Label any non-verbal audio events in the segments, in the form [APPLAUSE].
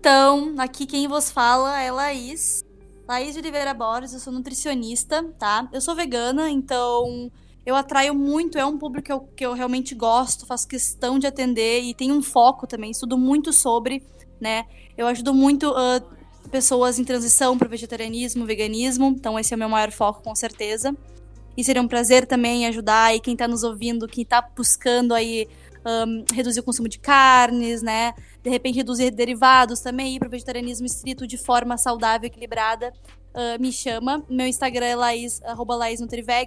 Então, aqui quem vos fala é Laís. Laís de Oliveira Borges, eu sou nutricionista, tá? Eu sou vegana, então eu atraio muito, é um público que eu, que eu realmente gosto, faço questão de atender e tenho um foco também, estudo muito sobre, né? Eu ajudo muito uh, pessoas em transição para vegetarianismo, veganismo, então esse é o meu maior foco, com certeza. E seria um prazer também ajudar aí quem está nos ouvindo, quem está buscando aí um, reduzir o consumo de carnes, né? De repente reduzir derivados também, ir para o vegetarianismo estrito de forma saudável, equilibrada. Uh, me chama. Meu Instagram é Laís, arroba Laís.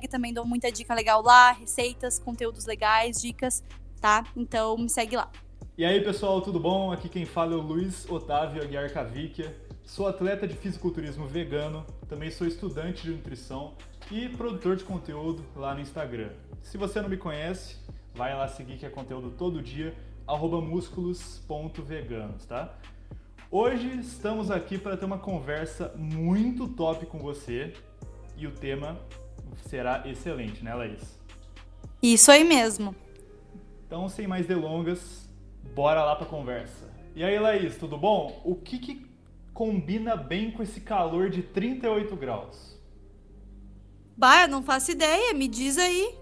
Também dou muita dica legal lá, receitas, conteúdos legais, dicas, tá? Então me segue lá. E aí, pessoal, tudo bom? Aqui quem fala é o Luiz Otávio Aguiar Cavicchia. Sou atleta de fisiculturismo vegano, também sou estudante de nutrição e produtor de conteúdo lá no Instagram. Se você não me conhece, vai lá seguir que é conteúdo todo dia, músculos.veganos, tá? Hoje estamos aqui para ter uma conversa muito top com você e o tema será excelente, né, Laís? Isso aí mesmo. Então, sem mais delongas, bora lá para conversa. E aí, Laís, tudo bom? O que, que combina bem com esse calor de 38 graus? Bah, eu não faço ideia, me diz aí.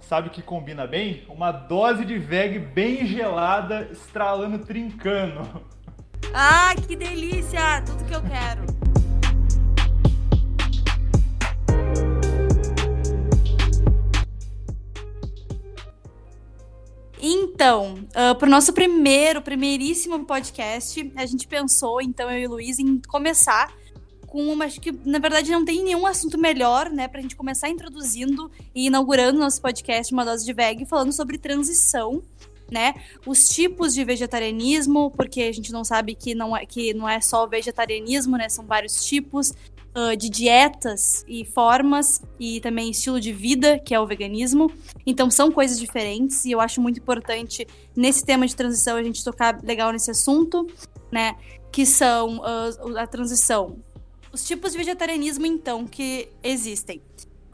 Sabe o que combina bem? Uma dose de veg bem gelada, estralando trincando. Ah, que delícia! Tudo que eu quero. Então, uh, para o nosso primeiro, primeiríssimo podcast, a gente pensou, então, eu e o Luiz, em começar com uma. Acho que, na verdade, não tem nenhum assunto melhor, né, para a gente começar introduzindo e inaugurando nosso podcast Uma Dose de Veg, falando sobre transição né? Os tipos de vegetarianismo, porque a gente não sabe que não é, que não é só o vegetarianismo, né? São vários tipos uh, de dietas e formas e também estilo de vida, que é o veganismo. Então são coisas diferentes e eu acho muito importante nesse tema de transição a gente tocar legal nesse assunto, né? Que são uh, a transição. Os tipos de vegetarianismo, então, que existem.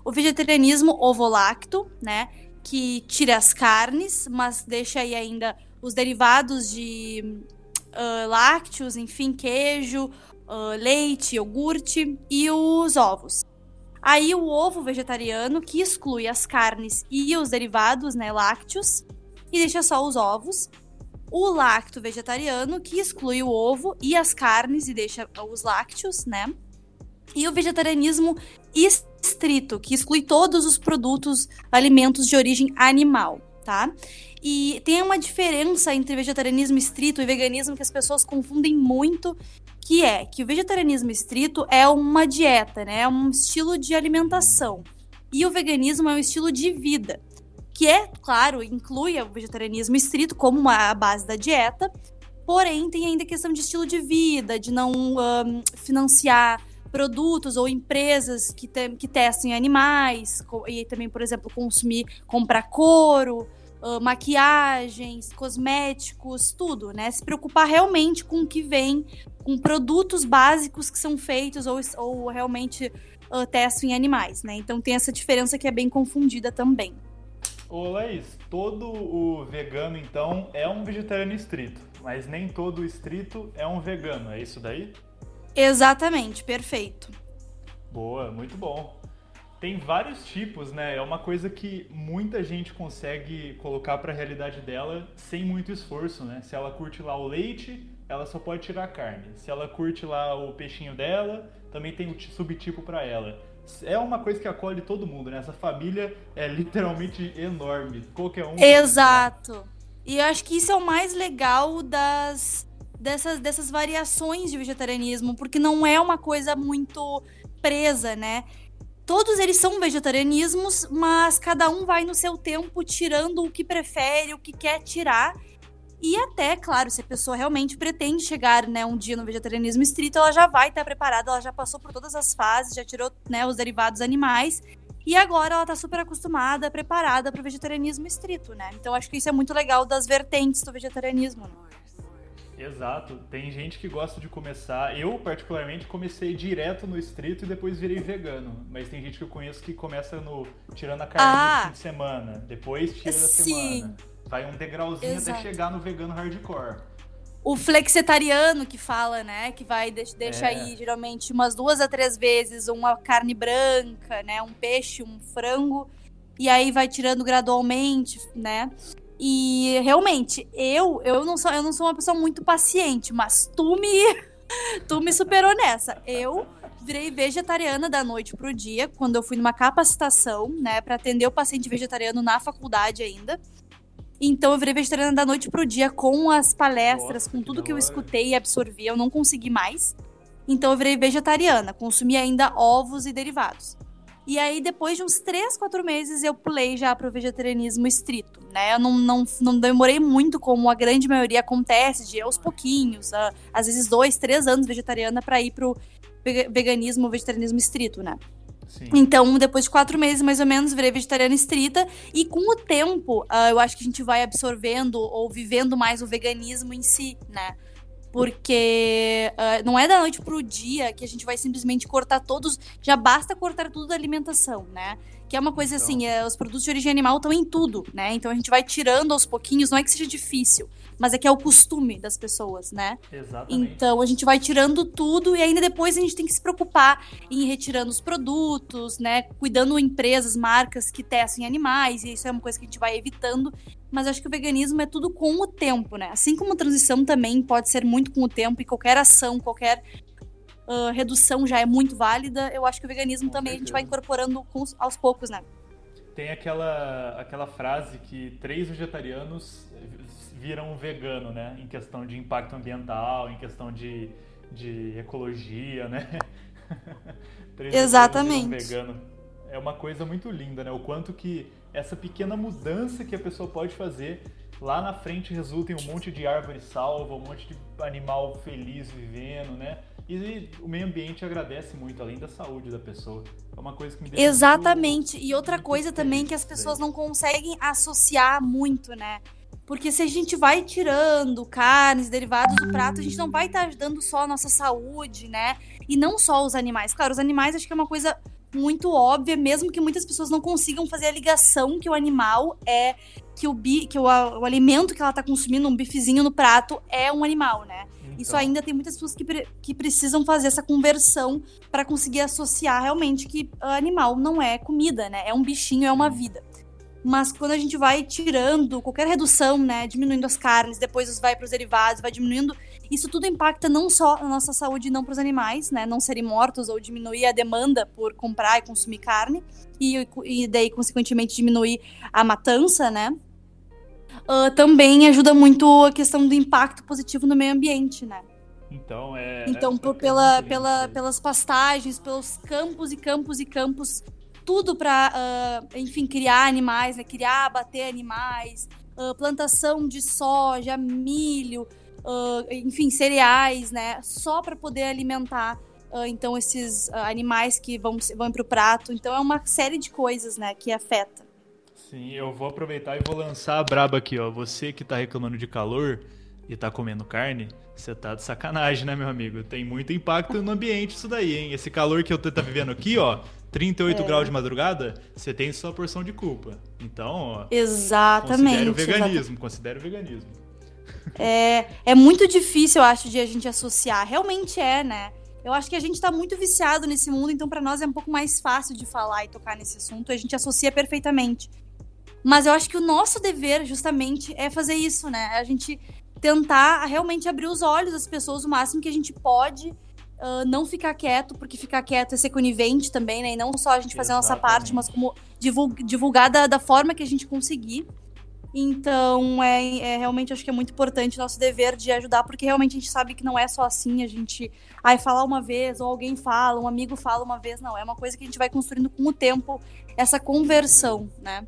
O vegetarianismo ovo-lacto, né? que tira as carnes, mas deixa aí ainda os derivados de uh, lácteos, enfim, queijo, uh, leite, iogurte e os ovos. Aí o ovo vegetariano que exclui as carnes e os derivados, né, lácteos, e deixa só os ovos. O lacto vegetariano que exclui o ovo e as carnes e deixa os lácteos, né? E o vegetarianismo estrito, que exclui todos os produtos, alimentos de origem animal, tá? E tem uma diferença entre vegetarianismo estrito e veganismo que as pessoas confundem muito, que é que o vegetarianismo estrito é uma dieta, né? É um estilo de alimentação. E o veganismo é um estilo de vida, que é, claro, inclui o vegetarianismo estrito como uma base da dieta, porém tem ainda a questão de estilo de vida, de não um, financiar produtos ou empresas que, que testem animais, e também, por exemplo, consumir, comprar couro, uh, maquiagens, cosméticos, tudo, né? Se preocupar realmente com o que vem, com produtos básicos que são feitos ou, ou realmente uh, testam em animais, né? Então tem essa diferença que é bem confundida também. Ô Laís, todo o vegano então é um vegetariano estrito, mas nem todo estrito é um vegano, é isso daí? Exatamente, perfeito. Boa, muito bom. Tem vários tipos, né? É uma coisa que muita gente consegue colocar para a realidade dela sem muito esforço, né? Se ela curte lá o leite, ela só pode tirar a carne. Se ela curte lá o peixinho dela, também tem o subtipo para ela. É uma coisa que acolhe todo mundo, né? Essa família é literalmente enorme. Qualquer um. Exato. E eu acho que isso é o mais legal das dessas, dessas variações de vegetarianismo, porque não é uma coisa muito presa, né? Todos eles são vegetarianismos, mas cada um vai no seu tempo tirando o que prefere, o que quer tirar. E até, claro, se a pessoa realmente pretende chegar, né, um dia no vegetarianismo estrito, ela já vai estar preparada, ela já passou por todas as fases, já tirou, né, os derivados animais. E agora ela tá super acostumada, preparada para o vegetarianismo estrito, né? Então acho que isso é muito legal das vertentes do vegetarianismo. Né? Exato. Tem gente que gosta de começar. Eu, particularmente, comecei direto no estrito e depois virei vegano. Mas tem gente que eu conheço que começa no tirando a carne ah, no fim de semana, depois tira da semana. Vai um degrauzinho Exato. até chegar no vegano hardcore. o flexetariano que fala, né? Que vai deixa é. aí geralmente umas duas a três vezes uma carne branca, né? Um peixe, um frango, e aí vai tirando gradualmente, né? E realmente, eu eu não sou eu não sou uma pessoa muito paciente, mas tu me [LAUGHS] tu me superou nessa. Eu virei vegetariana da noite pro dia, quando eu fui numa capacitação, né, para atender o paciente vegetariano na faculdade ainda. Então eu virei vegetariana da noite pro dia com as palestras, Nossa, com tudo que, que eu escutei e absorvi, eu não consegui mais. Então eu virei vegetariana, consumi ainda ovos e derivados. E aí, depois de uns 3, 4 meses, eu pulei já pro vegetarianismo estrito, né? Eu não, não, não demorei muito, como a grande maioria acontece, de aos pouquinhos, uh, às vezes dois, três anos vegetariana para ir pro veganismo, vegetarianismo estrito, né? Sim. Então, depois de quatro meses, mais ou menos, virei vegetariana estrita. E com o tempo, uh, eu acho que a gente vai absorvendo ou vivendo mais o veganismo em si, né? Porque uh, não é da noite pro dia que a gente vai simplesmente cortar todos. Já basta cortar tudo da alimentação, né? Que é uma coisa então... assim, é, os produtos de origem animal estão em tudo, né? Então a gente vai tirando aos pouquinhos, não é que seja difícil, mas é que é o costume das pessoas, né? Exatamente. Então a gente vai tirando tudo e ainda depois a gente tem que se preocupar em ir retirando os produtos, né? Cuidando empresas, marcas que testem animais, e isso é uma coisa que a gente vai evitando mas acho que o veganismo é tudo com o tempo, né? Assim como a transição também pode ser muito com o tempo e qualquer ação, qualquer uh, redução já é muito válida, eu acho que o veganismo com também certeza. a gente vai incorporando com, aos poucos, né? Tem aquela, aquela frase que três vegetarianos viram vegano, né? Em questão de impacto ambiental, em questão de, de ecologia, né? [LAUGHS] três Exatamente. Vegano. É uma coisa muito linda, né? O quanto que essa pequena mudança que a pessoa pode fazer lá na frente resulta em um monte de árvore salva, um monte de animal feliz vivendo, né? E o meio ambiente agradece muito, além da saúde da pessoa. É uma coisa que me deixa Exatamente. Muito, e outra coisa também que as pessoas não conseguem associar muito, né? Porque se a gente vai tirando carnes, derivados do prato, a gente não vai estar tá ajudando só a nossa saúde, né? E não só os animais. Claro, os animais acho que é uma coisa muito óbvia, mesmo que muitas pessoas não consigam fazer a ligação que o animal é que o bi, que o, o alimento que ela está consumindo, um bifezinho no prato, é um animal, né? Então. Isso ainda tem muitas pessoas que, que precisam fazer essa conversão para conseguir associar realmente que animal não é comida, né? É um bichinho, é uma vida. Mas quando a gente vai tirando qualquer redução, né, diminuindo as carnes, depois vai para os derivados, vai diminuindo, isso tudo impacta não só a nossa saúde, não para os animais, né, não serem mortos ou diminuir a demanda por comprar e consumir carne e, e daí consequentemente diminuir a matança, né? Uh, também ajuda muito a questão do impacto positivo no meio ambiente, né? Então, é. Então, é, por, pela, pela, pelas pastagens, pelos campos e campos e campos tudo para, uh, ah, enfim, criar animais, né? criar, bater animais, uh, plantação de soja, milho, uh, enfim, cereais, né? Só para poder alimentar então esses animais que vão, vão para o prato. Então é uma série de coisas, né, que afeta. Sim, eu vou aproveitar e vou lançar a braba aqui, ó. Você que está reclamando de calor e está comendo carne, você tá de sacanagem, né, meu amigo? Tem muito impacto no ambiente isso daí, hein? Esse calor que eu tô tá vivendo aqui, ó, 38 é. graus de madrugada, você tem sua porção de culpa. Então, ó, exatamente. Considere o veganismo, exatamente. considere o veganismo. É, é muito difícil, eu acho, de a gente associar. Realmente é, né? Eu acho que a gente tá muito viciado nesse mundo, então para nós é um pouco mais fácil de falar e tocar nesse assunto, a gente associa perfeitamente. Mas eu acho que o nosso dever, justamente, é fazer isso, né? A gente tentar realmente abrir os olhos das pessoas o máximo que a gente pode uh, não ficar quieto, porque ficar quieto é ser conivente também, né? E não só a gente fazer Exatamente. a nossa parte, mas como divulgar da, da forma que a gente conseguir. Então, é, é, realmente acho que é muito importante nosso dever de ajudar, porque realmente a gente sabe que não é só assim, a gente ai falar uma vez, ou alguém fala, um amigo fala uma vez, não, é uma coisa que a gente vai construindo com o tempo, essa conversão, né?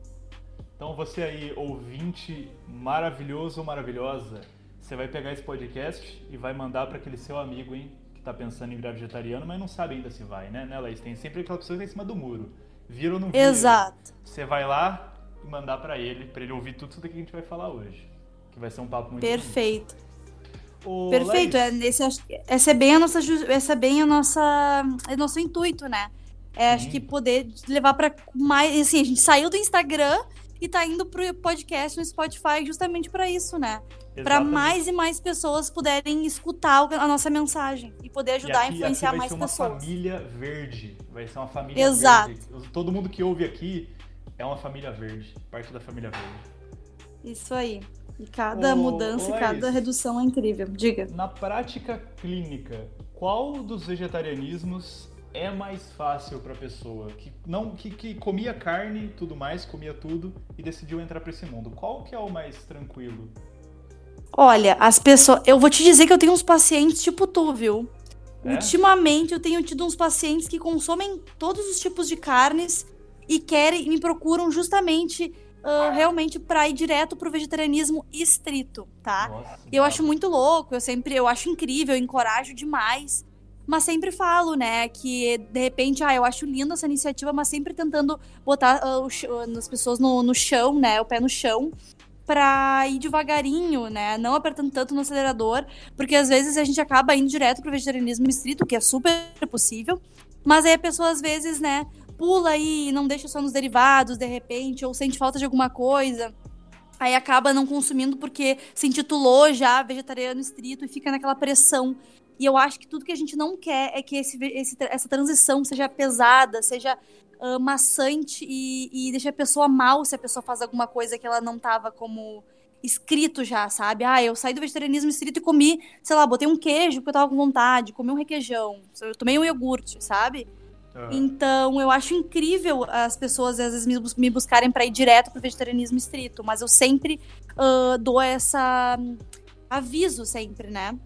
Então você aí, ouvinte maravilhoso ou maravilhosa, você vai pegar esse podcast e vai mandar para aquele seu amigo, hein? tá pensando em virar vegetariano, mas não sabe ainda se vai, né, né Laís? Tem sempre aquela pessoa que tá em cima do muro. Vira ou não vira? Exato. Você vai lá e mandar para ele, para ele ouvir tudo isso que a gente vai falar hoje. Que vai ser um papo muito Perfeito. Ô, Perfeito. É, esse, essa é bem a nossa, essa é bem a nossa, é nosso intuito, né? É, acho que poder levar para mais, assim, a gente saiu do Instagram e tá indo pro podcast no Spotify justamente para isso, né? Para mais e mais pessoas puderem escutar a nossa mensagem e poder ajudar e aqui, a influenciar mais pessoas. Vai ser uma família verde. Vai ser uma família Exato. verde. Todo mundo que ouve aqui é uma família verde, parte da família verde. Isso aí. E cada ô, mudança ô, e cada redução é incrível. Diga. Na prática clínica, qual dos vegetarianismos é mais fácil para a pessoa que não que, que comia carne, tudo mais, comia tudo e decidiu entrar para esse mundo? Qual que é o mais tranquilo? Olha, as pessoas, eu vou te dizer que eu tenho uns pacientes tipo tu, viu? É? Ultimamente eu tenho tido uns pacientes que consomem todos os tipos de carnes e querem e me procuram justamente uh, realmente para ir direto pro vegetarianismo estrito, tá? Nossa, eu acho muito louco, eu sempre eu acho incrível, eu encorajo demais. Mas sempre falo, né, que de repente, ah, eu acho linda essa iniciativa, mas sempre tentando botar uh, as pessoas no, no chão, né, o pé no chão, pra ir devagarinho, né? Não apertando tanto no acelerador, porque às vezes a gente acaba indo direto pro vegetarianismo estrito, que é super possível. Mas aí a pessoa, às vezes, né, pula aí e não deixa só nos derivados, de repente, ou sente falta de alguma coisa. Aí acaba não consumindo porque se intitulou já vegetariano estrito e fica naquela pressão. E eu acho que tudo que a gente não quer é que esse, esse essa transição seja pesada, seja uh, maçante e, e deixe a pessoa mal se a pessoa faz alguma coisa que ela não tava como escrito já, sabe? Ah, eu saí do vegetarianismo estrito e comi, sei lá, botei um queijo porque eu tava com vontade, comi um requeijão, eu tomei um iogurte, sabe? Então, eu acho incrível as pessoas às vezes me, buscarem para ir direto pro vegetarianismo estrito, mas eu sempre uh, dou essa um, aviso sempre, né?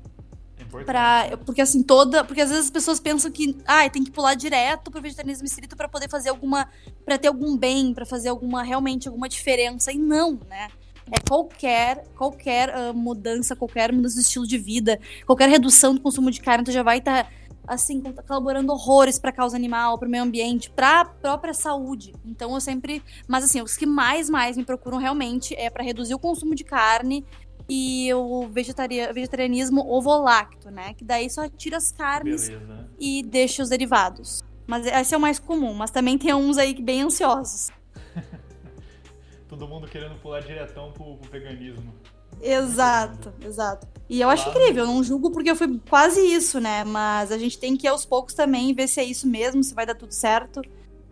É pra, porque assim, toda. Porque às vezes as pessoas pensam que ah, tem que pular direto pro vegetarianismo estrito para poder fazer alguma. para ter algum bem, para fazer alguma realmente alguma diferença. E não, né? É qualquer, qualquer uh, mudança, qualquer mudança de estilo de vida, qualquer redução do consumo de carne, tu já vai estar tá assim, colaborando horrores para a causa animal, para o meio ambiente, para a própria saúde. Então eu sempre, mas assim, os que mais mais me procuram realmente é para reduzir o consumo de carne e o vegetaria, vegetarianismo ovo-lacto, né? Que daí só tira as carnes Beleza. e deixa os derivados. Mas esse é o mais comum, mas também tem uns aí bem ansiosos. [LAUGHS] Todo mundo querendo pular diretão pro, pro veganismo. Exato, exato. E eu acho incrível, eu não julgo porque eu fui quase isso, né? Mas a gente tem que ir aos poucos também ver se é isso mesmo, se vai dar tudo certo.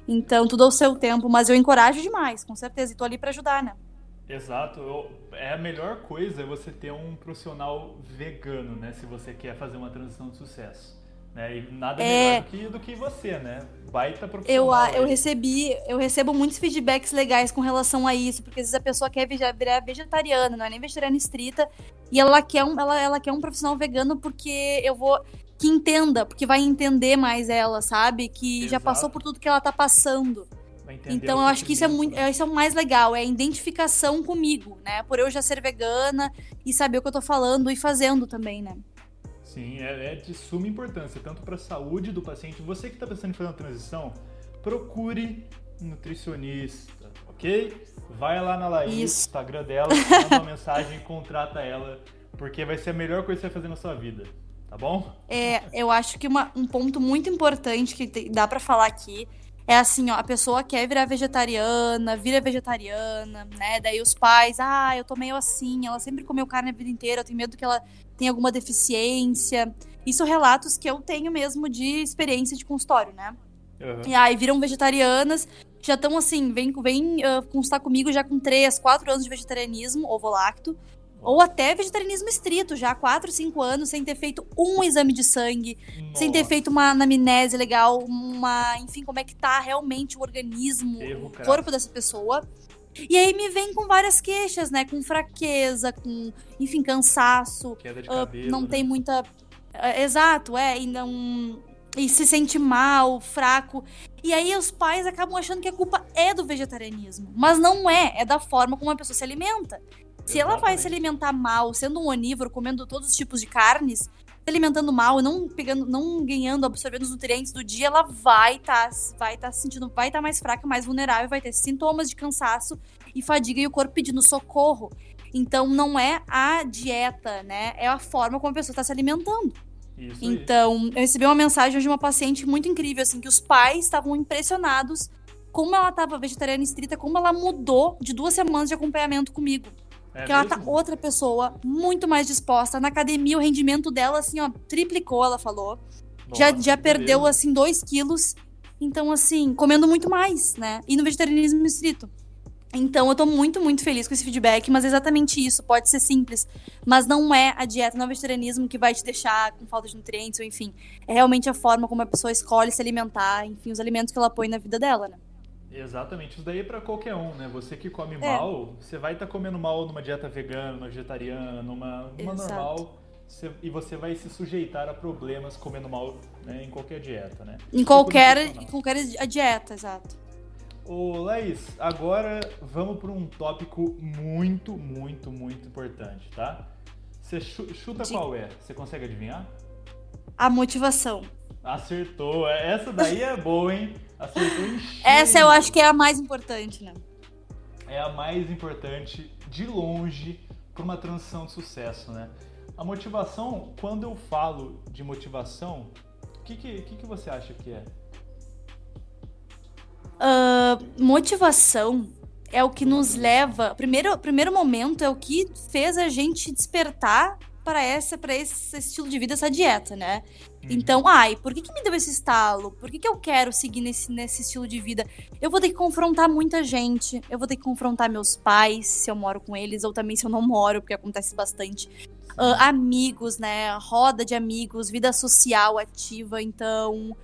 Então, tudo ao seu tempo, mas eu encorajo demais, com certeza, e tô ali para ajudar, né? Exato, eu, é a melhor coisa é você ter um profissional vegano, né? Se você quer fazer uma transição de sucesso. Né? E nada é... melhor do que, do que você, né? Baita profissional. Eu, eu recebi, eu recebo muitos feedbacks legais com relação a isso, porque às vezes a pessoa quer virar vegetariana, não é nem vegetariana estrita, e ela quer um, ela, ela quer um profissional vegano porque eu vou que entenda, porque vai entender mais ela, sabe? Que Exato. já passou por tudo que ela tá passando. Então eu acho que isso é muito, né? isso é o mais legal, é a identificação comigo, né? Por eu já ser vegana e saber o que eu tô falando e fazendo também, né? Sim, é, é de suma importância, tanto para a saúde do paciente. Você que está pensando em fazer uma transição, procure nutricionista, ok? Vai lá na Laís, Isso. Instagram dela, manda uma [LAUGHS] mensagem e contrata ela, porque vai ser a melhor coisa que você vai fazer na sua vida, tá bom? É, eu acho que uma, um ponto muito importante que dá para falar aqui é assim, ó, a pessoa quer virar vegetariana, vira vegetariana, né? Daí os pais, ah, eu tô meio assim, ela sempre comeu carne a vida inteira, eu tenho medo que ela tenha alguma deficiência. Isso relatos que eu tenho mesmo de experiência de consultório, né? Uhum. E aí viram vegetarianas, já estão assim, vem, vem uh, constar comigo já com 3, 4 anos de vegetarianismo, ovo lacto, ou até vegetarianismo estrito, já há 4, 5 anos, sem ter feito um exame de sangue, Nossa. sem ter feito uma anamnese legal, uma. Enfim, como é que tá realmente o organismo, Erro, o corpo dessa pessoa. E aí me vem com várias queixas, né? Com fraqueza, com, enfim, cansaço. Queda de cabelo, uh, não né? tem muita. Uh, exato, é, e não. E se sente mal, fraco. E aí os pais acabam achando que a culpa é do vegetarianismo. Mas não é, é da forma como a pessoa se alimenta. Se ela vai se alimentar mal, sendo um onívoro, comendo todos os tipos de carnes, alimentando mal, não pegando, não ganhando, absorvendo os nutrientes do dia, ela vai estar, tá, vai estar tá se sentindo, vai estar tá mais fraca, mais vulnerável, vai ter sintomas de cansaço e fadiga e o corpo pedindo socorro. Então não é a dieta, né? É a forma como a pessoa está se alimentando. Isso então, eu recebi uma mensagem de uma paciente muito incrível, assim, que os pais estavam impressionados como ela tava vegetariana estrita, como ela mudou de duas semanas de acompanhamento comigo. É Porque ela tá outra pessoa, muito mais disposta. Na academia, o rendimento dela, assim, ó, triplicou, ela falou. já Nossa, já que perdeu, beleza. assim, dois quilos. Então, assim, comendo muito mais, né? E no vegetarianismo estrito. Então, eu tô muito, muito feliz com esse feedback, mas é exatamente isso. Pode ser simples, mas não é a dieta, não é o vegetarianismo que vai te deixar com falta de nutrientes, ou enfim. É realmente a forma como a pessoa escolhe se alimentar, enfim, os alimentos que ela põe na vida dela, né? Exatamente, isso daí é pra qualquer um, né? Você que come É. mal, você vai estar comendo mal numa dieta vegana, numa vegetariana, numa, numa normal, você- e você vai se sujeitar a problemas comendo mal né, em qualquer dieta, né? Em Tipo qualquer, em qualquer dieta, exato. Ô, Laís, agora vamos para um tópico muito, muito, muito importante, tá? Você chu- chuta Diga. qual é? Você consegue adivinhar? A motivação. Acertou. Essa daí é boa, hein? Acertou em cheio. Essa eu acho que é a mais importante, né? é a mais importante de longe para uma transição de sucesso, né? A motivação, quando eu falo de motivação, o que, que, que, que você acha que é? Ah, motivação é o que nos leva. Primeiro, primeiro momento é o que fez a gente despertar para essa, para esse estilo de vida, essa dieta, né? Uhum. Então, ai, por que, que me deu esse estalo? Por que, que eu quero seguir nesse, nesse estilo de vida? Eu vou ter que confrontar muita gente. Eu vou ter que confrontar meus pais, se eu moro com eles, ou também se eu não moro, porque acontece bastante. Ah, amigos, né? Roda de amigos, vida social ativa. Então,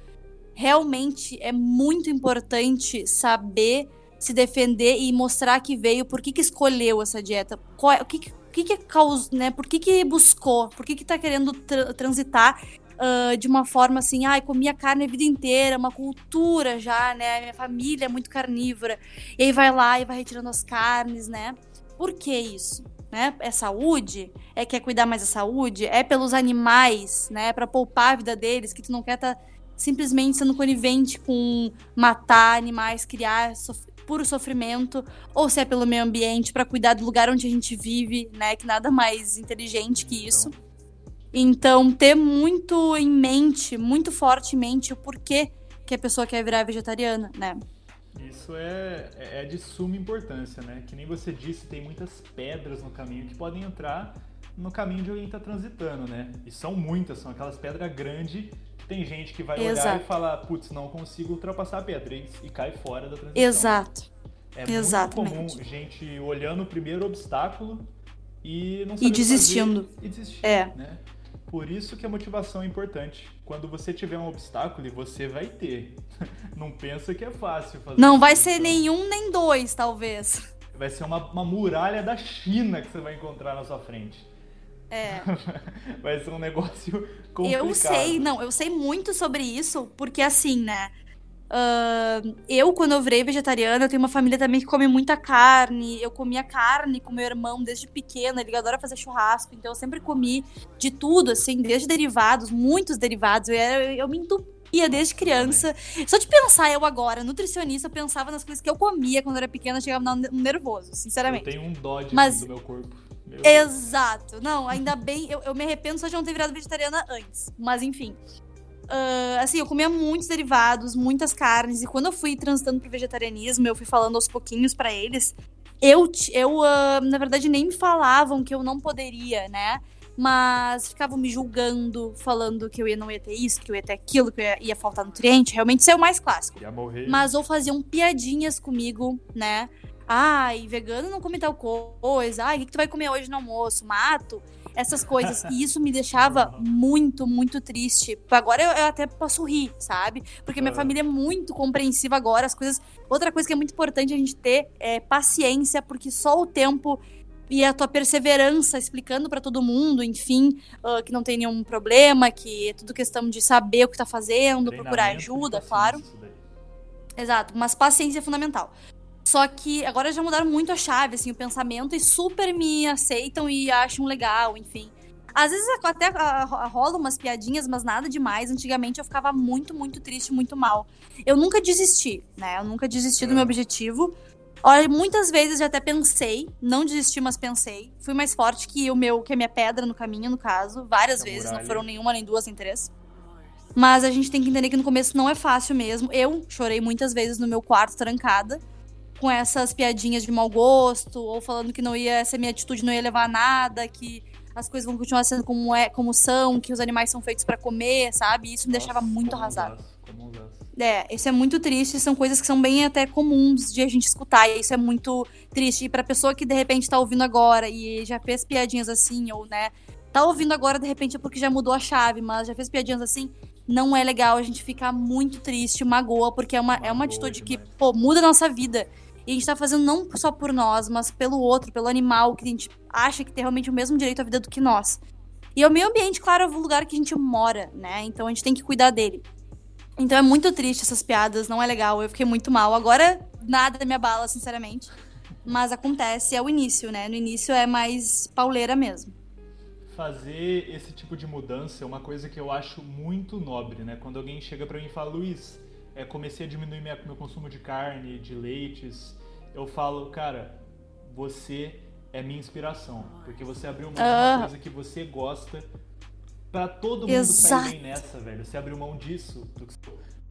realmente é muito importante saber se defender e mostrar que veio, por que, que escolheu essa dieta, qual é- o que, que, que, que causou, né? Por que, que buscou, por que, que tá querendo tra- transitar ah, de uma forma assim, ai, comia carne a vida inteira, uma cultura já, né? Minha família é muito carnívora. E aí vai lá e vai retirando as carnes, né? Por que isso? Né? É saúde? É quer cuidar mais da saúde? É pelos animais, né? Pra poupar a vida deles, que tu não quer estar simplesmente sendo conivente com matar animais, criar sof- puro sofrimento, ou se é pelo meio ambiente, pra cuidar do lugar onde a gente vive, né? Que nada mais inteligente que isso. Então, ter muito em mente, muito fortemente, o porquê que a pessoa quer virar vegetariana, né? Isso é, é de suma importância, né? Que nem você disse, tem muitas pedras no caminho que podem entrar no caminho de alguém estar transitando, né? E são muitas, são aquelas pedras grandes que tem gente que vai olhar Exato. e falar, putz, não consigo ultrapassar a pedra e, e cai fora da transição. Exato. É Exatamente. muito comum gente olhando o primeiro obstáculo e não E desistindo. fazer E desistir, É. né? Por isso que a motivação é importante. Quando você tiver um obstáculo, e você vai ter. [LAUGHS] Não pensa que é fácil fazer Não vai ser transição. nenhum nem dois, talvez. Vai ser uma, uma muralha da China que você vai encontrar na sua frente. É. [LAUGHS] Vai ser um negócio complicado. Eu sei, não, eu sei muito sobre isso, porque assim, né? Eu, quando eu virei vegetariana, eu tenho uma família também que come muita carne. Eu comia carne com meu irmão desde pequena, ele adora fazer churrasco, então eu sempre comi de tudo, assim, desde derivados, muitos derivados. Eu, era- eu me entupia desde criança. Só de pensar, eu agora, nutricionista, eu pensava nas coisas que eu comia quando eu era pequena, chegava no nervoso, Eu sinceramente. tenho um dodge Mas- assim, do meu corpo. Meu Exato. Não, ainda bem, eu, eu me arrependo só de não ter virado vegetariana antes. Mas enfim. Ah, assim, eu comia muitos derivados, muitas carnes, e quando eu fui transitando pro vegetarianismo, eu fui falando aos pouquinhos pra eles. Eu, eu ah, na verdade, nem me falavam que eu não poderia, né? Mas ficavam me julgando, falando que eu ia, não ia ter isso, que eu ia ter aquilo, que eu ia, ia faltar nutriente. Realmente, isso é o mais clássico. Ia morrer. Mas ou faziam piadinhas comigo, né? Ai, vegano não come tal coisa. Ai, o que, que tu vai comer hoje no almoço? Mato? Essas coisas. E isso me deixava muito, muito triste. Agora eu, eu até posso rir, sabe? Porque minha família é muito compreensiva agora. As coisas. Outra coisa que é muito importante a gente ter é paciência, porque só o tempo e a tua perseverança explicando pra todo mundo, enfim, ah, que não tem nenhum problema, que é tudo questão de saber o que tá fazendo, procurar ajuda, claro. Exato, mas paciência é fundamental. Só que agora já mudaram muito a chave, assim, o pensamento e super me aceitam e acham legal, enfim. Às vezes até ro- rola umas piadinhas, mas nada demais. Antigamente eu ficava muito, muito triste, muito mal. Eu nunca desisti, né? Eu nunca desisti do É. meu objetivo. Olha, muitas vezes já até pensei, não desisti, mas pensei. Fui mais forte que o meu, que a minha pedra no caminho, no caso. Várias A vezes, não foram nenhuma, nem duas, nem três. Mas a gente tem que entender que no começo não é fácil mesmo. Eu chorei muitas vezes no meu quarto trancada, com essas piadinhas de mau gosto, ou falando que não ia, essa minha atitude não ia levar a nada, que as coisas vão continuar sendo como, é, como são, que os animais são feitos para comer, sabe? Isso me Nossa, deixava muito arrasado. É, isso é muito triste, são coisas que são bem até comuns de a gente escutar, e isso é muito triste. E pra pessoa que de repente tá ouvindo agora e já fez piadinhas assim, ou, né, tá ouvindo agora de repente é porque já mudou a chave, mas já fez piadinhas assim, não é legal a gente ficar muito triste, magoa, porque é uma, é uma atitude que, pô, muda a nossa vida. E a gente tá fazendo não só por nós, mas pelo outro, pelo animal, que a gente acha que tem realmente o mesmo direito à vida do que nós. E o meio ambiente, claro, é o lugar que a gente mora, né? Então a gente tem que cuidar dele. Então é muito triste essas piadas, não é legal. Eu fiquei muito mal. Agora nada me abala, sinceramente. Mas acontece, é o início, né? No início é mais pauleira mesmo. Fazer esse tipo de mudança é uma coisa que eu acho muito nobre, né? Quando alguém chega para mim e fala, Luiz, é, comecei a diminuir minha, meu consumo de carne, de leites, eu falo, cara, você é minha inspiração. Porque você abriu mão de uma coisa que você gosta para todo mundo Exato. sair bem nessa, velho. Você abriu mão disso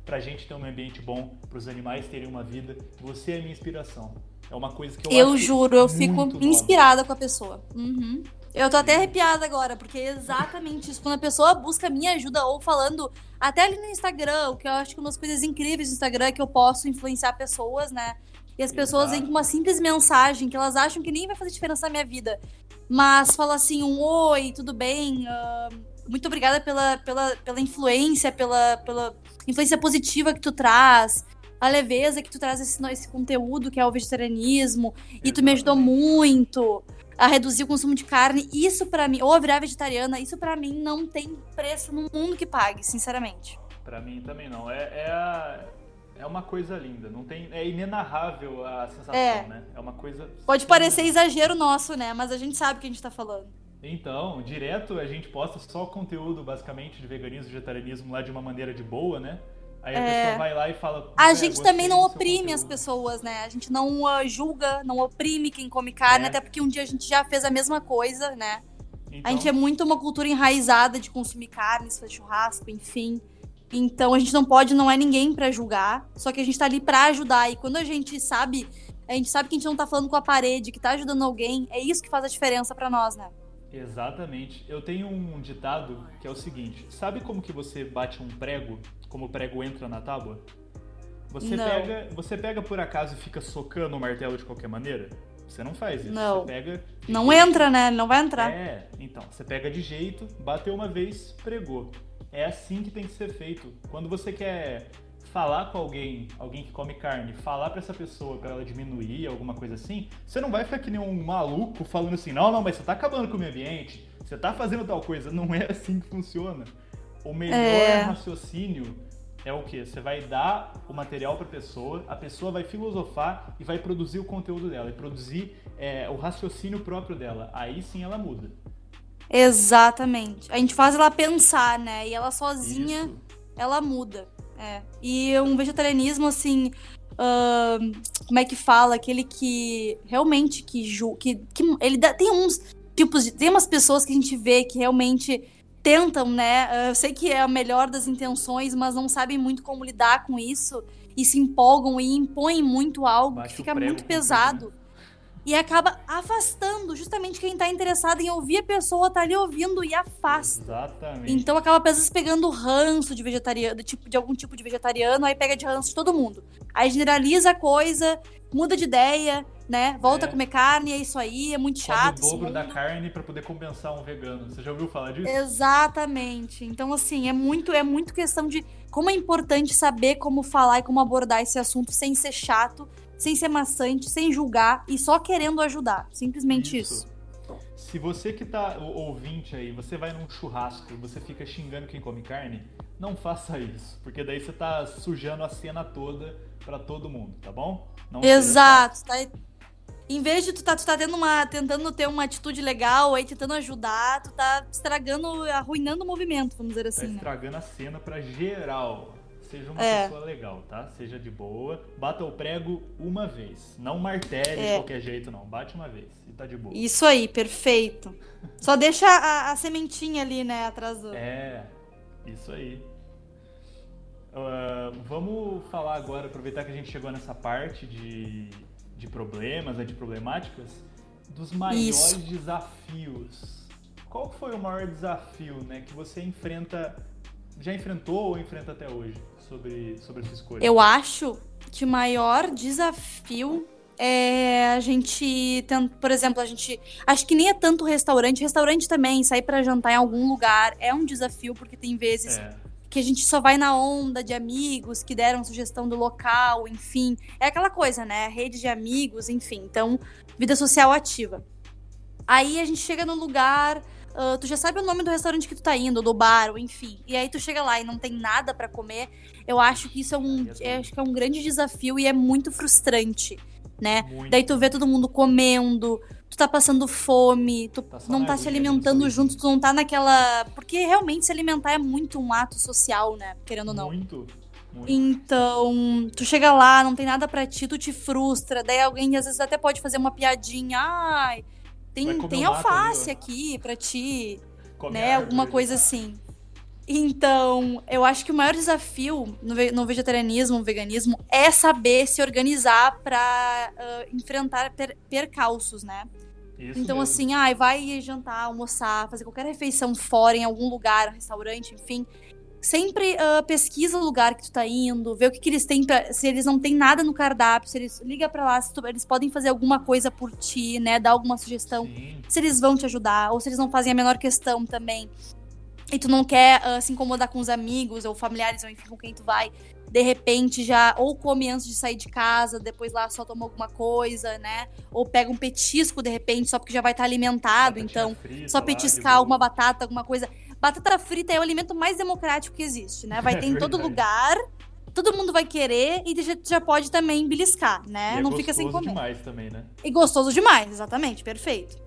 pra gente ter um ambiente bom, pros animais terem uma vida. Você é minha inspiração. É uma coisa que eu Eu juro, eu fico inspirada com a pessoa. Uhum. Eu tô até arrepiada agora, porque é exatamente isso. Quando a pessoa busca minha ajuda, ou falando até ali no Instagram, o que eu acho que uma das coisas incríveis do Instagram é que eu posso influenciar pessoas, né? E as pessoas vêm com uma simples mensagem que elas acham que nem vai fazer diferença na minha vida. Mas fala assim, um oi, tudo bem? Uh, muito obrigada pela, pela, pela influência, pela, pela influência positiva que tu traz, a leveza que tu traz esse, esse conteúdo que é o vegetarianismo, e tu me ajudou muito a reduzir o consumo de carne. Isso para mim, ou a virar vegetariana, isso para mim não tem preço no mundo que pague, sinceramente. Para mim também não. É, é, a, é uma coisa linda. Não tem, é inenarrável a sensação, é. né? É uma coisa. Pode parecer exagero nosso, né? Mas a gente sabe o que a gente tá falando. Então, direto a gente posta só conteúdo basicamente de veganismo, vegetarianismo lá de uma maneira de boa, né? Aí a é... pessoa vai lá e fala. A gente também não oprime as pessoas, né? A gente não uh, julga, não oprime quem come carne, é. até porque um dia a gente já fez a mesma coisa, né? Então... A gente é muito uma cultura enraizada de consumir carne, fazer churrasco, enfim. Então a gente não pode, não é ninguém para julgar, só que a gente tá ali para ajudar. E quando a gente sabe, a gente sabe que a gente não tá falando com a parede, que tá ajudando alguém, é isso que faz a diferença para nós, né? Exatamente. Eu tenho um ditado que é o seguinte: sabe como que você bate um prego? Como o prego entra na tábua? Você não. pega, você pega por acaso e fica socando o martelo de qualquer maneira? Você não faz isso. Não. Você pega. Não jeito. entra, né? Não vai entrar. É, então. Você pega de jeito, bateu uma vez, pregou. É assim que tem que ser feito. Quando você quer falar com alguém, alguém que come carne, falar para essa pessoa para ela diminuir, alguma coisa assim, você não vai ficar que nem um maluco falando assim, não, não, mas você tá acabando com o meio ambiente, você tá fazendo tal coisa. Não é assim que funciona. O melhor é... raciocínio é o que? Você vai dar o material para a pessoa, a pessoa vai filosofar e vai produzir o conteúdo dela, e produzir é, o raciocínio próprio dela. Aí sim ela muda. Exatamente. A gente faz ela pensar, né? E ela sozinha, Isso. ela muda. É. E um vegetarianismo, assim. Uh, como é que fala? Aquele que realmente que, ju que, que ele dá, tem uns tipos de. Tem umas pessoas que a gente vê que realmente tentam, né? Eu sei que é a melhor das intenções, mas não sabem muito como lidar com isso e se empolgam e impõem muito algo Bate que fica muito pesado. Né? e acaba afastando justamente quem tá interessado em ouvir a pessoa tá ali ouvindo e afasta. Exatamente. Então acaba às vezes pegando ranço de vegetariano, de, tipo, de algum tipo de vegetariano, aí pega de ranço de todo mundo. Aí generaliza a coisa, muda de ideia, né? Volta é. a comer carne, é isso aí, é muito chato. o dobro da carne para poder compensar um vegano. Você já ouviu falar disso? Exatamente. Então assim, é muito é muito questão de como é importante saber como falar e como abordar esse assunto sem ser chato sem ser maçante, sem julgar e só querendo ajudar. Simplesmente isso. isso. Se você que tá ouvinte aí, você vai num churrasco e você fica xingando quem come carne, não faça isso, porque daí você tá sujando a cena toda para todo mundo, tá bom? Não Exato, tá em vez de tu tá, tu tá tendo uma, tentando ter uma atitude legal, aí tentando ajudar, tu tá estragando, arruinando o movimento, vamos dizer assim. Tá estragando né? a cena pra geral. Seja uma é. pessoa legal, tá? Seja de boa. Bata o prego uma vez. Não martele é. de qualquer jeito, não. Bate uma vez e tá de boa. Isso aí, perfeito. [LAUGHS] Só deixa a, a sementinha ali, né, atrás do. É, isso aí. Uh, vamos falar agora, aproveitar que a gente chegou nessa parte de, de problemas, né, de problemáticas, dos maiores Isso. desafios. Qual foi o maior desafio né, que você enfrenta, já enfrentou ou enfrenta até hoje sobre, sobre essa escolha? Eu acho que o maior desafio é a gente, por exemplo, a gente. Acho que nem é tanto restaurante. Restaurante também, sair para jantar em algum lugar é um desafio, porque tem vezes. É que a gente só vai na onda de amigos que deram sugestão do local, enfim. É aquela coisa, né? Rede de amigos, enfim. Então, vida social ativa. Aí a gente chega no lugar, uh, tu já sabe o nome do restaurante que tu tá indo, do bar, ou enfim. E aí tu chega lá e não tem nada para comer. Eu acho que isso é um, é, acho que é um grande desafio e é muito frustrante, né? Muito. Daí tu vê todo mundo comendo, tu tá passando fome, tu tá não tá se alimentando junto, tu não tá naquela. Porque realmente se alimentar é muito um ato social, né? Querendo ou não. Muito. Muito. Então, tu chega lá, não tem nada para ti, tu te frustra. Daí alguém às vezes até pode fazer uma piadinha. Ai, tem, tem alface ali, aqui pra ti. Come né? Alguma coisa assim. Então, eu acho que o maior desafio no, no vegetarianismo, no veganismo, é saber se organizar para uh, enfrentar per percalços, né? Isso então, mesmo. assim, ai, vai jantar, almoçar, fazer qualquer refeição fora, em algum lugar, restaurante, enfim. Sempre uh, pesquisa o lugar que tu tá indo, vê o que, que eles têm, pra, se eles não têm nada no cardápio, se eles liga para lá, se tu, eles podem fazer alguma coisa por ti, né, dar alguma sugestão, Sim. se eles vão te ajudar, ou se eles não fazem a menor questão também e tu não quer uh, se incomodar com os amigos ou familiares, ou enfim, com quem tu vai, de repente já ou come antes de sair de casa, depois lá só toma alguma coisa, né? Ou pega um petisco de repente, só porque já vai estar tá alimentado, então só petiscar alguma batata, alguma coisa. Batata frita é o alimento mais democrático que existe, né? [LAUGHS] Vai ter em todo lugar. Todo mundo vai querer e já, já pode também beliscar, né? E é não fica sem comer. demais também, né? E gostoso demais, exatamente, perfeito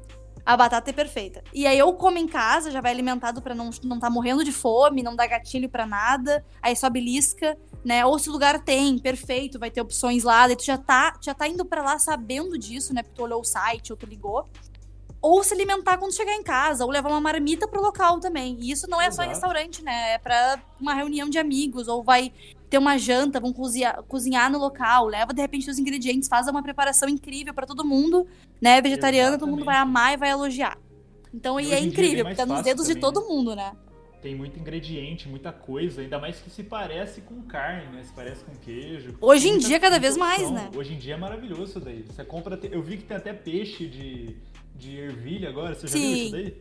a batata é perfeita. E aí eu como em casa, já vai alimentado para não não tá morrendo de fome, não dá gatilho para nada, aí só belisca, né? Ou se o lugar tem, perfeito, vai ter opções lá, daí tu já tá, já tá indo para lá sabendo disso, né? Porque tu olhou o site ou tu ligou. Ou se alimentar quando chegar em casa, ou levar uma marmita pro local também. E isso não é Exato. só em restaurante, né? É pra uma reunião de amigos, ou vai ter uma janta, vão cozinhar, cozinhar no local, leva de repente os ingredientes, faz uma preparação incrível para todo mundo, né? Vegetariano, Exatamente. todo mundo vai amar e vai elogiar. Então, e, e é incrível, porque tá nos dedos também, de todo né? mundo, né? Tem muito ingrediente, muita coisa, ainda mais que se parece com carne, né? Se parece com queijo. Hoje em dia, cada vez mais, né? Hoje em dia é maravilhoso isso daí. Você compra. Eu vi que tem até peixe de, de ervilha agora. Você já Sim. viu isso daí?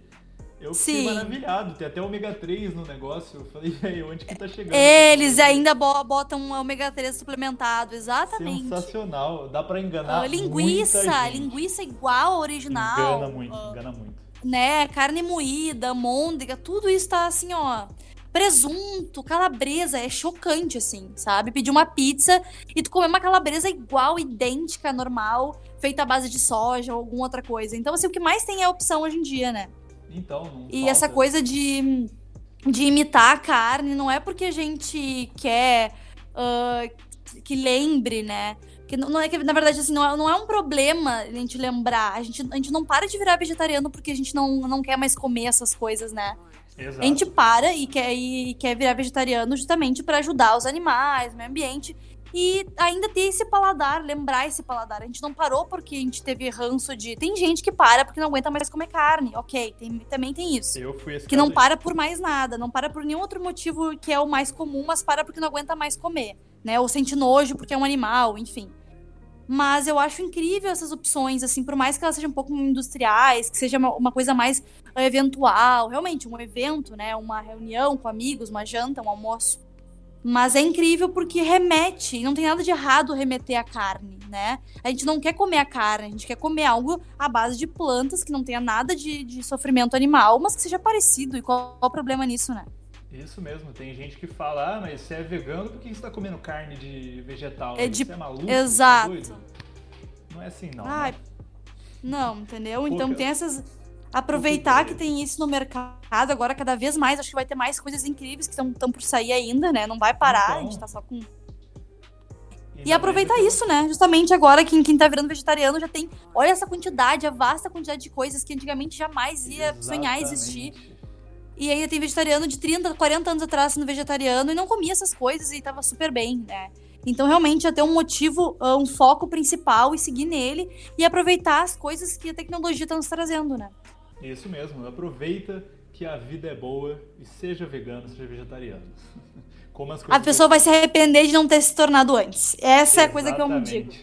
Eu fiquei Sim. maravilhado, tem até ômega 3 no negócio. Eu falei, [LAUGHS] aí, onde que tá chegando? Eles ainda botam um ômega 3 suplementado, exatamente. Sensacional, dá pra enganar. Uh, linguiça, linguiça igual ao original. Engana muito, uh, engana muito. Né, carne moída, môndega, tudo isso tá assim, ó. Presunto, calabresa, é chocante, assim, sabe? Pedir uma pizza e tu comer uma calabresa igual, idêntica, normal, feita à base de soja ou alguma outra coisa. Então, assim, o que mais tem é opção hoje em dia, né? Então, E falta. essa coisa de, de imitar a carne não é porque a gente quer uh, que lembre, né? Que não, é que, na verdade, assim, não é, não é um problema a gente lembrar. A gente, a gente não para de virar vegetariano porque a gente não, não quer mais comer essas coisas, né? Exato. A gente para e quer, e quer virar vegetariano justamente para ajudar os animais, o meio ambiente e ainda ter esse paladar, lembrar esse paladar. A gente não parou porque a gente teve ranço de. Tem gente que para porque não aguenta mais comer carne. Ok, tem, também tem isso. Eu fui esse Que não para por mais nada, não para por nenhum outro motivo que é o mais comum, mas para porque não aguenta mais comer, né? Ou sente nojo porque é um animal, enfim. Mas eu acho incrível essas opções, assim, por mais que elas sejam um pouco industriais, que seja uma, uma coisa mais eventual, realmente, um evento, né? Uma reunião com amigos, uma janta, um almoço. Mas é incrível porque remete, não tem nada de errado remeter a carne, né? A gente não quer comer a carne, a gente quer comer algo à base de plantas que não tenha nada de, de sofrimento animal, mas que seja parecido. E qual, qual o problema nisso, né? Isso mesmo, tem gente que fala, ah, mas você é vegano, por que você tá comendo carne de vegetal? É de... Você é maluco? Exato. Tá não é assim, não. Ai, né? Não, entendeu? Então tem essas aproveitar que tem isso no mercado agora cada vez mais. Acho que vai ter mais coisas incríveis que estão por sair ainda, né? Não vai parar, então, a gente tá só com. E, aproveitar isso, né? Justamente agora, quem, quem tá virando vegetariano já tem. Olha essa quantidade, a vasta quantidade de coisas que antigamente jamais ia Exatamente. sonhar existir. E aí tem vegetariano de 30, 40 anos atrás sendo vegetariano e não comia essas coisas e tava super bem, né? Então, realmente, é ter um motivo, ah, um foco principal e seguir nele e aproveitar as coisas que a tecnologia está nos trazendo, né? Isso mesmo, aproveita que a vida é boa e seja vegano, seja vegetariano. [LAUGHS] Como as coisas a pessoa vai se arrepender de não ter se tornado antes. Essa Exatamente. é a coisa que eu me digo.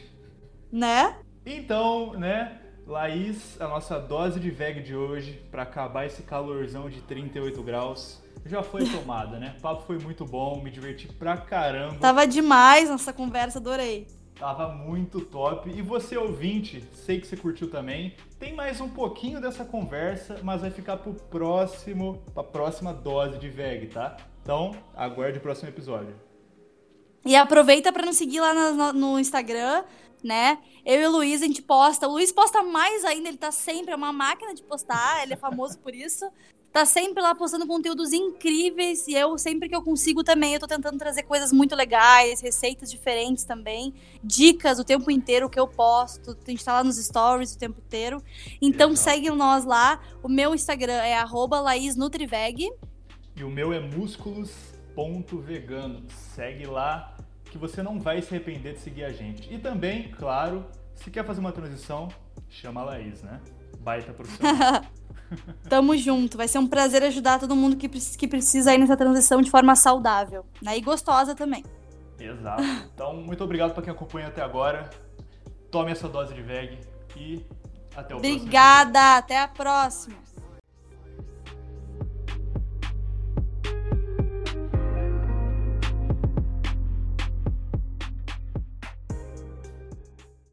Né? Então, né, Laís, a nossa dose de veg de hoje, para acabar esse calorzão de 38 graus, já foi [LAUGHS] tomada, né? O papo foi muito bom, me diverti pra caramba. Tava demais nossa conversa, adorei. Tava muito top. E você, ouvinte, sei que você curtiu também. Tem mais um pouquinho dessa conversa, mas vai ficar pro próximo, pra próxima dose de VEG, tá? Então, aguarde o próximo episódio. E aproveita para nos seguir lá no, no, Instagram, né? Eu e o Luiz, a gente posta. O Luiz posta mais ainda, ele tá sempre, é uma máquina de postar, ele é famoso por isso tá sempre lá postando conteúdos incríveis e eu sempre que eu consigo também eu tô tentando trazer coisas muito legais, receitas diferentes também, dicas o tempo inteiro que eu posto, a gente tá lá nos stories o tempo inteiro. Então Legal. segue nós lá. O meu Instagram é @laisnutriveg e o meu é músculos.vegano. Segue lá que você não vai se arrepender de seguir a gente. E também, claro, se quer fazer uma transição, chama a Laís, né? Baita profissional. [LAUGHS] Tamo junto. Vai ser um prazer ajudar todo mundo que, que precisa aí nessa transição de forma saudável. Né? E gostosa também. Exato. [LAUGHS] Então, muito obrigado para quem acompanha até agora. Tome essa dose de VEG e até o Obrigada, próximo. Obrigada, até a próxima.